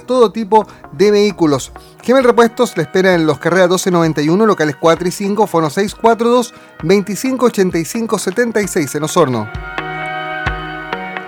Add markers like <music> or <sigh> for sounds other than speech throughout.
todo tipo de vehículos. Gemel Repuestos le espera en los carreras 1291, locales 4 y 5, fono 642 2585 76 en Osorno.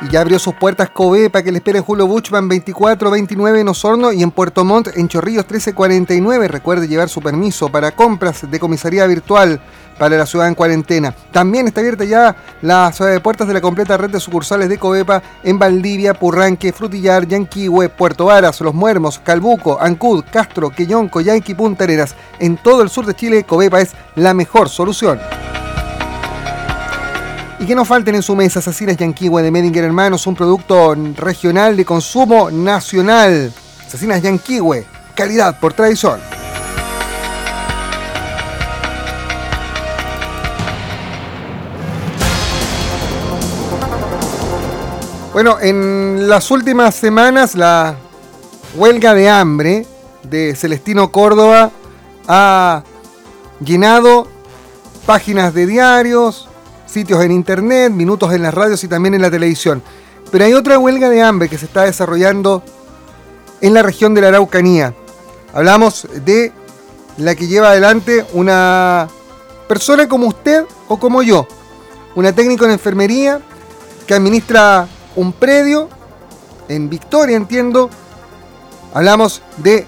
Y ya abrió sus puertas Covepa que le espera en Julio Buchman 2429 en Osorno y en Puerto Montt en Chorrillos 1349. Recuerde llevar su permiso para compras de comisaría virtual para la ciudad en cuarentena. También está abierta ya las de puertas de la completa red de sucursales de Covepa en Valdivia, Purranque, Frutillar, Yanquihue, Puerto Varas, Los Muermos, Calbuco, Ancud, Castro, Quellón, Coyanqui, Punta Arenas. En todo el sur de Chile, Covepa es la mejor solución. Y que no falten en su mesa Sacinas Yanquihue de Medinger Hermanos, un producto regional de consumo nacional. Sacinas Yanquihue, calidad por tradición. Bueno, en las últimas semanas la huelga de hambre de Celestino Córdoba ha llenado páginas de diarios, sitios en internet, minutos en las radios y también en la televisión. Pero hay otra huelga de hambre que se está desarrollando en la región de la Araucanía. Hablamos de la que lleva adelante una persona como usted o como yo, una técnico en enfermería que administra un predio en Victoria, entiendo. Hablamos de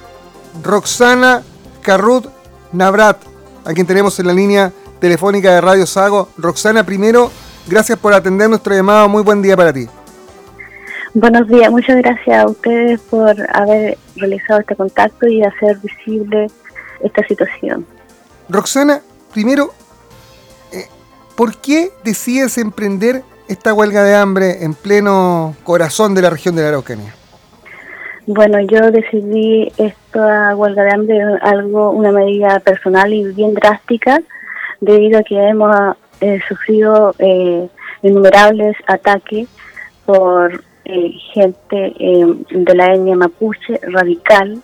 Roxana Carrut Navrat, a quien tenemos en la línea telefónica de Radio Sago. Roxana, primero, gracias por atender nuestro llamado. Muy buen día para ti. Buenos días, muchas gracias a ustedes por haber realizado este contacto y hacer visible esta situación. Roxana, primero, eh, ¿por qué decides emprender esta huelga de hambre en pleno corazón de la región de la Araucanía? Bueno, yo decidí esta huelga de hambre algo, una medida personal y bien drástica, debido a que hemos eh, sufrido eh, innumerables ataques por eh, gente de la etnia mapuche radical,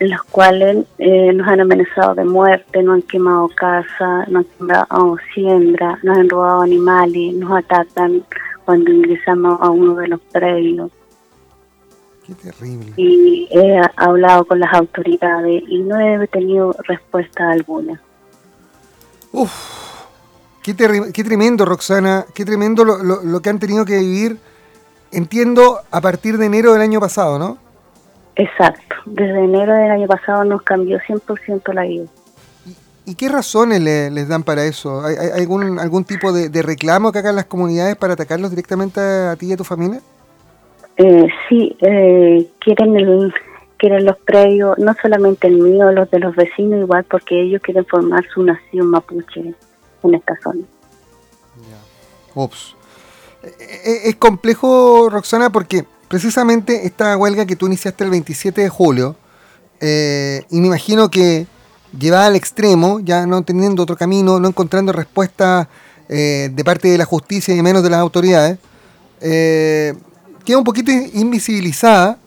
los cuales nos han amenazado de muerte, nos han quemado casa, nos han quemado siembra, nos han robado animales, nos atacan cuando ingresamos a uno de los predios. Qué terrible. Y he hablado con las autoridades y no he tenido respuesta alguna. Uf, qué, qué tremendo, Roxana, qué tremendo lo, lo, que han tenido que vivir, entiendo, a partir de enero del año pasado, ¿no? Exacto, desde enero del año pasado nos cambió 100% la vida. ¿Y, qué razones les dan para eso? ¿Hay, algún, algún tipo de, reclamo que hagan las comunidades para atacarlos directamente a, ti y a tu familia? Eh, sí, eh, quieren el, quieren los predios, no solamente el mío, los de los vecinos igual, porque ellos quieren formar su nación mapuche en esta zona. Ups. Eh, eh, es complejo, Roxana, porque precisamente esta huelga que tú iniciaste el 27 de julio, eh, y me imagino que llevada al extremo, ya no teniendo otro camino, no encontrando respuesta de parte de la justicia y menos de las autoridades, queda un poquito invisibilizada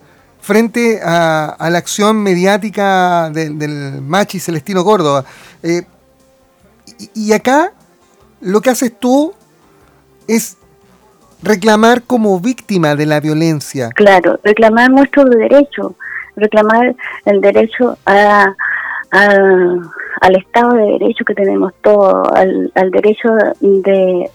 frente a, la acción mediática del, machi Celestino Córdoba. Eh, y, acá lo que haces tú es reclamar como víctima de la violencia. Claro, reclamar nuestro derecho, reclamar el derecho a, al Estado de Derecho que tenemos todos, al, al derecho de,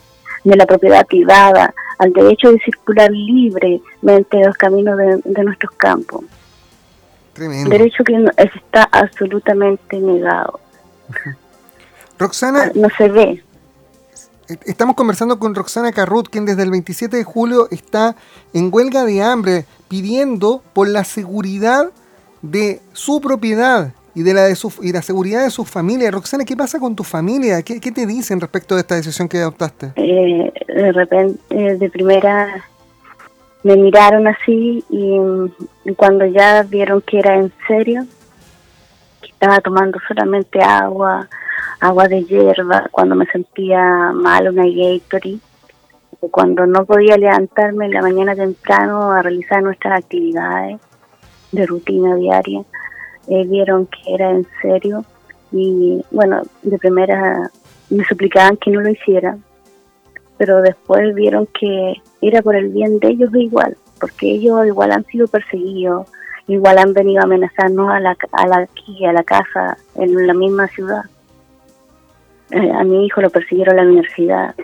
de la propiedad privada, al derecho de circular libremente los caminos de, nuestros campos. Tremendo. Derecho que está absolutamente negado. Roxana. No se ve. Estamos conversando con Roxana Carrut, quien desde el 27 de julio está en huelga de hambre pidiendo por la seguridad de su propiedad y de la de su, y la seguridad de su familia. Roxana, ¿qué pasa con tu familia? ¿Qué, te dicen respecto de esta decisión que adoptaste? Eh, de repente, eh, de primera me miraron así y, cuando ya vieron que era en serio, que estaba tomando solamente agua, agua de hierba, cuando me sentía mal, una Gatorade, cuando no podía levantarme en la mañana temprano a realizar nuestras actividades de rutina diaria, eh, vieron que era en serio y bueno, de primera me suplicaban que no lo hiciera, pero después vieron que era por el bien de ellos igual, porque ellos igual han sido perseguidos igual han venido a amenazarnos a la, a la, aquí, a la casa, en la misma ciudad. Eh, a mi hijo lo persiguieron a la universidad.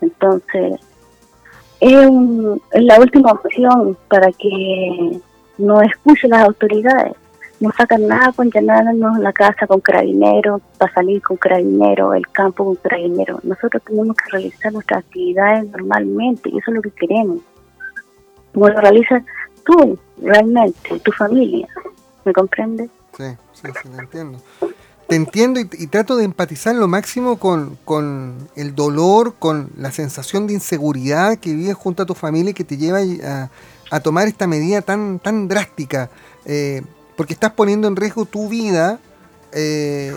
Entonces, es, la última opción para que no escuchen las autoridades. No sacan nada con llenarnos la casa con carabinero, para salir con carabinero, el campo con carabinero. Nosotros tenemos que realizar nuestras actividades normalmente y eso es lo que queremos. Como lo realizas tú, realmente, tu familia. ¿Me comprendes? Sí, sí, sí, te entiendo. Te entiendo y, trato de empatizar lo máximo con, el dolor, con la sensación de inseguridad que vives junto a tu familia y que te lleva a, tomar esta medida tan, tan drástica. Eh, porque estás poniendo en riesgo tu vida eh,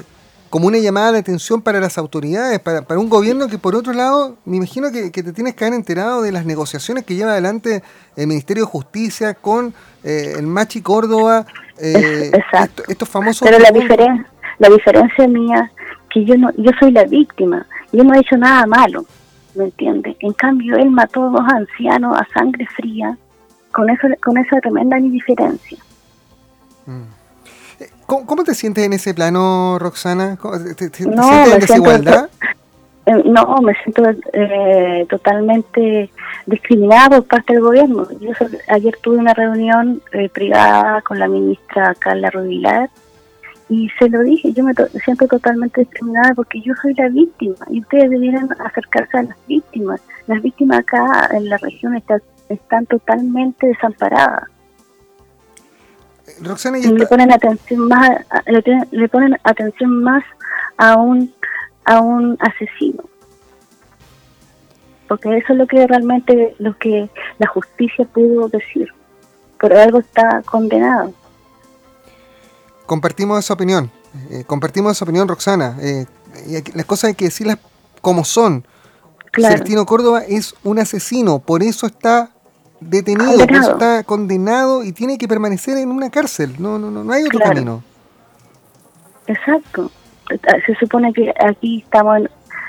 como una llamada de atención para las autoridades, para, para, un gobierno que por otro lado, me imagino que, te tienes que haber enterado de las negociaciones que lleva adelante el Ministerio de Justicia con eh, el Machi Córdoba, eh, Exacto. estos famosos... Pero la, diferencia la diferencia mía, que yo no yo soy la víctima, yo no he hecho nada malo, ¿me entiendes? En cambio, él mató a dos ancianos a sangre fría, con, eso, con esa tremenda diferencia. Mm. ¿Cómo, te sientes en ese plano, Roxana? ¿Te, sientes en desigualdad? Eh, no, me siento eh, totalmente discriminada por parte del gobierno. Yo ayer tuve una reunión eh, privada con la ministra Carla Rubilar y se lo dije, yo me siento totalmente discriminada porque yo soy la víctima y ustedes debieran acercarse a las víctimas. Las víctimas acá en la región están totalmente desamparadas. Le ponen atención más le, ponen atención más a un a un asesino. Porque eso es lo que realmente lo que la justicia pudo decir. Por algo está condenado compartimos esa opinión eh, compartimos esa opinión Roxana eh, las cosas hay que decirlas como son Celestino Córdoba es un asesino por eso está detenido, está condenado y tiene que permanecer en una cárcel. No, no, no, no hay otro camino. Exacto. Se supone que aquí estamos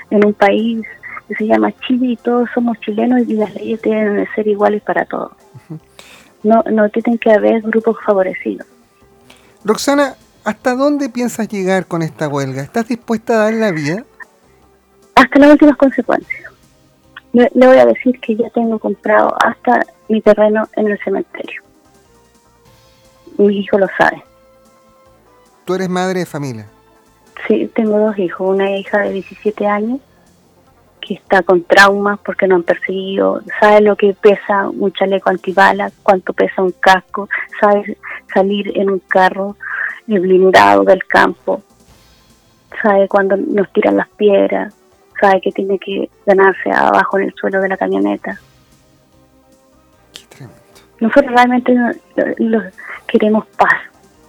en, un país que se llama Chile y todos somos chilenos y las leyes tienen que ser iguales para todos. No, no tienen que haber grupos favorecidos. Roxana, ¿hasta dónde piensas llegar con esta huelga? ¿Estás dispuesta a dar la vida? Hasta las últimas consecuencias. Le, voy a decir que ya tengo comprado hasta mi terreno en el cementerio. Mi hijo lo sabe. ¿Tú eres madre de familia? Sí, tengo dos hijos. Una hija de 17 años que está con traumas porque no han perseguido, sabe lo que pesa un chaleco antibala, cuánto pesa un casco, sabe salir en un carro blindado del campo, sabe cuando nos tiran las piedras, sabe que tiene que ganarse abajo en el suelo de la camioneta. Nosotros realmente queremos paz,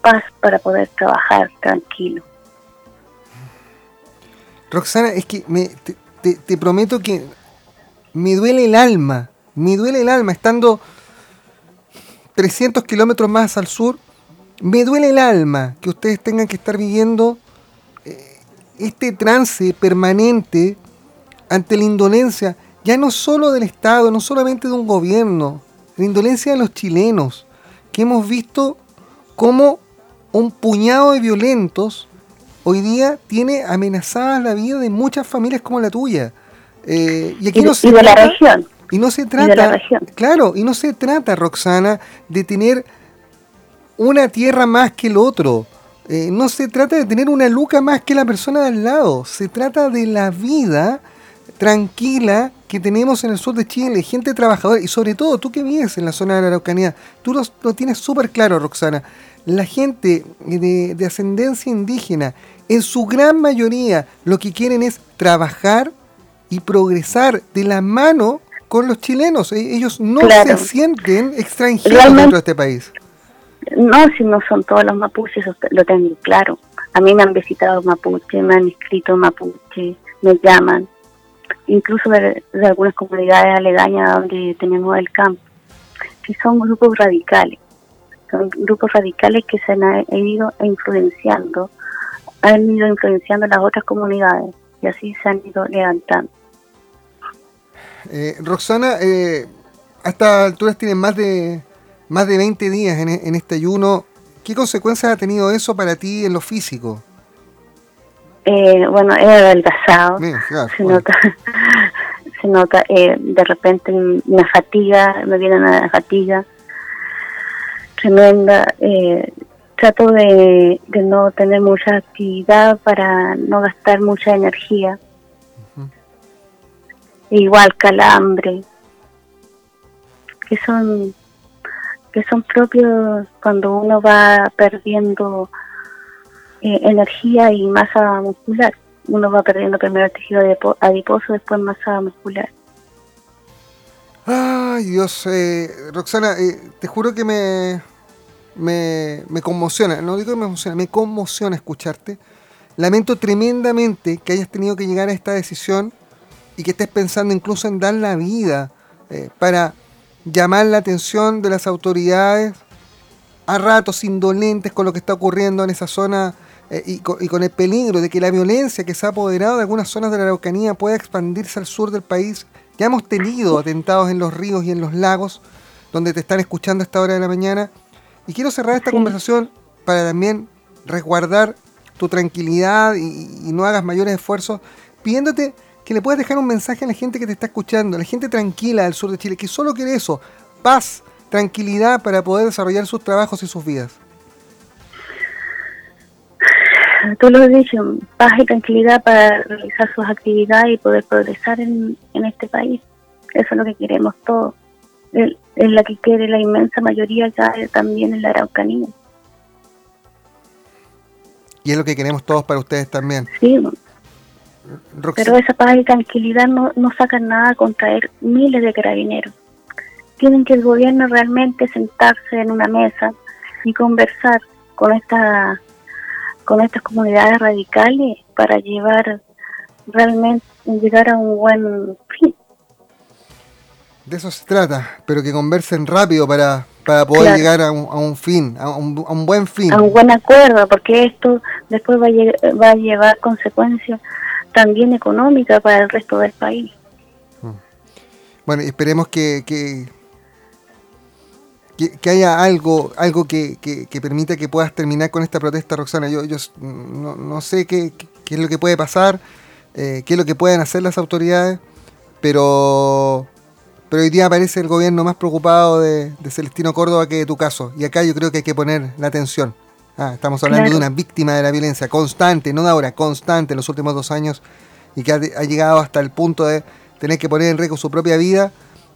paz para poder trabajar tranquilo. Roxana, es que me, te, te, prometo que me duele el alma, me duele el alma estando 300 kilómetros más al sur, me duele el alma que ustedes tengan que estar viviendo eh, este trance permanente ante la indolencia, ya no solo del Estado, no solamente de un gobierno, la indolencia de los chilenos, que hemos visto cómo un puñado de violentos hoy día tiene amenazada la vida de muchas familias como la tuya. Eh, y aquí no se de la región. Y no se trata, claro, y no se trata, Roxana, de tener una tierra más que el otro. Eh, no se trata de tener una luca más que la persona de al lado. Se trata de la vida tranquila que tenemos en el sur de Chile, gente trabajadora y sobre todo tú que vives en la zona de la Araucanía, tú lo, tienes súper claro, Roxana. La gente de, ascendencia indígena, en su gran mayoría, lo que quieren es trabajar y progresar de la mano con los chilenos. E, ellos no se sienten extranjeros dentro de este país. No, si no son todos los mapuches, lo tengo claro. A mí me han visitado mapuche, me han escrito mapuche, me llaman incluso de, algunas comunidades aledañas donde tenemos el campo, que son grupos radicales, son grupos radicales que se han ido influenciando, han ido influenciando las otras comunidades y así se han ido levantando. Eh, Roxana, eh, a estas alturas tienen más de, más de 20 días en, en este ayuno. ¿Qué consecuencias ha tenido eso para ti en lo físico? Eh, bueno, he adelgazado. se, nota, <laughs> se nota, eh, de repente una fatiga, me viene una fatiga tremenda. Eh, trato de, no tener mucha actividad para no gastar mucha energía. Igual calambre, que son que son propios cuando uno va perdiendo eh, energía y masa muscular. Uno va perdiendo primero el tejido adiposo, después masa muscular. Ay, Dios, eh, Roxana, eh, te juro que me, me, me, conmociona, no digo que me emociona, me conmociona escucharte. Lamento tremendamente que hayas tenido que llegar a esta decisión y que estés pensando incluso en dar la vida para llamar la atención de las autoridades a ratos indolentes con lo que está ocurriendo en esa zona eh, y, con, el peligro de que la violencia que se ha apoderado de algunas zonas de la Araucanía pueda expandirse al sur del país. Ya hemos tenido atentados en los ríos y en los lagos, donde te están escuchando a esta hora de la mañana. Y quiero cerrar esta conversación para también resguardar tu tranquilidad y, y no hagas mayores esfuerzos, pidiéndote que le puedas dejar un mensaje a la gente que te está escuchando, a la gente tranquila del sur de Chile, que solo quiere eso, paz, tranquilidad para poder desarrollar sus trabajos y sus vidas tú lo has dicho, paz y tranquilidad para realizar sus actividades y poder progresar en, este país. Eso es lo que queremos todos. Es, la que quiere la inmensa mayoría ya también en la Araucanía. Y es lo que queremos todos para ustedes también. Sí, pero esa paz y tranquilidad no, no sacan nada con traer miles de carabineros. Tienen que el gobierno realmente sentarse en una mesa y conversar con esta con estas comunidades radicales para llevar realmente llegar a un buen fin. De eso se trata, pero que conversen rápido para, para poder llegar a un, fin, a un, buen fin. A un buen acuerdo, porque esto después va a, va a llevar consecuencias también económicas para el resto del país. Mm. Bueno, esperemos que, que, haya algo, algo que, permita que puedas terminar con esta protesta, Roxana. Yo, yo no, sé qué, es lo que puede pasar, eh, qué es lo que pueden hacer las autoridades, pero, pero hoy día aparece el gobierno más preocupado de, Celestino Córdoba que de tu caso. Y acá yo creo que hay que poner la atención. Ah, estamos hablando de una víctima de la violencia constante, no de ahora, constante en los últimos dos años y que ha, ha llegado hasta el punto de tener que poner en riesgo su propia vida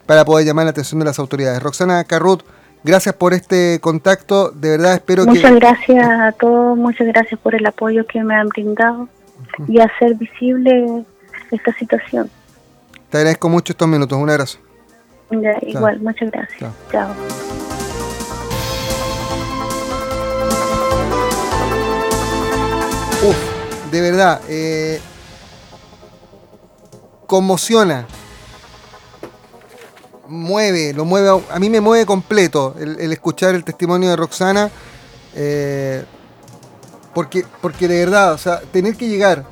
para poder llamar la atención de las autoridades. Roxana Carrut, Gracias por este contacto, de verdad espero muchas que... Muchas gracias a todos, muchas gracias por el apoyo que me han brindado y hacer visible esta situación. Te agradezco mucho estos minutos, un abrazo. igual, muchas gracias. Chao. De verdad, eh, conmociona mueve, lo mueve, a mí me mueve completo el, escuchar el testimonio de Roxana, eh, porque, porque de verdad, o sea, tener que llegar